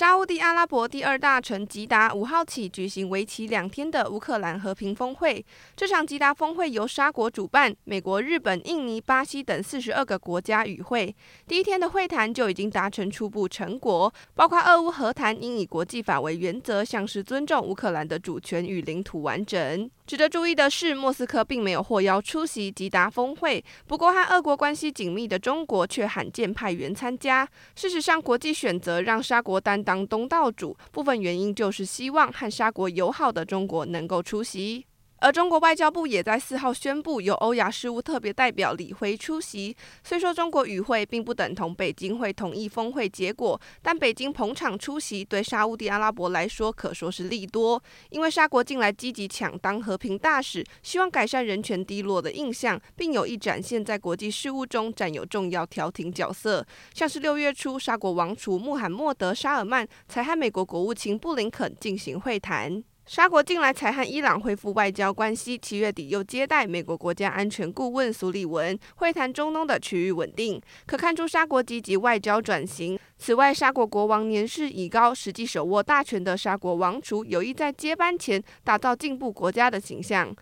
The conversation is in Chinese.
沙乌地阿拉伯第二大城吉达五号起举行为期两天的乌克兰和平峰会。这场吉达峰会由沙国主办，美国、日本、印尼、巴西等四十二个国家与会。第一天的会谈就已经达成初步成果，包括俄乌和谈应以国际法为原则，像是尊重乌克兰的主权与领土完整。值得注意的是，莫斯科并没有获邀出席吉达峰会。不过，和俄国关系紧密的中国却罕见派员参加。事实上，国际选择让沙国担当当东道主，部分原因就是希望和沙国友好的中国能够出席。而中国外交部也在四号宣布，由欧亚事务特别代表李辉出席。虽说中国与会并不等同北京会同意峰会结果，但北京捧场出席，对沙乌地阿拉伯来说可说是利多。因为沙国近来积极抢当和平大使，希望改善人权低落的印象，并有意展现在国际事务中占有重要调停角色。像是六月初，沙国王储穆罕默德·沙尔曼才和美国国务卿布林肯进行会谈。沙国近来才和伊朗恢复外交关系，七月底又接待美国国家安全顾问苏利文会谈中东的区域稳定，可看出沙国积极外交转型。此外，沙国国王年事已高，实际手握大权的沙国王储有意在接班前打造进步国家的形象。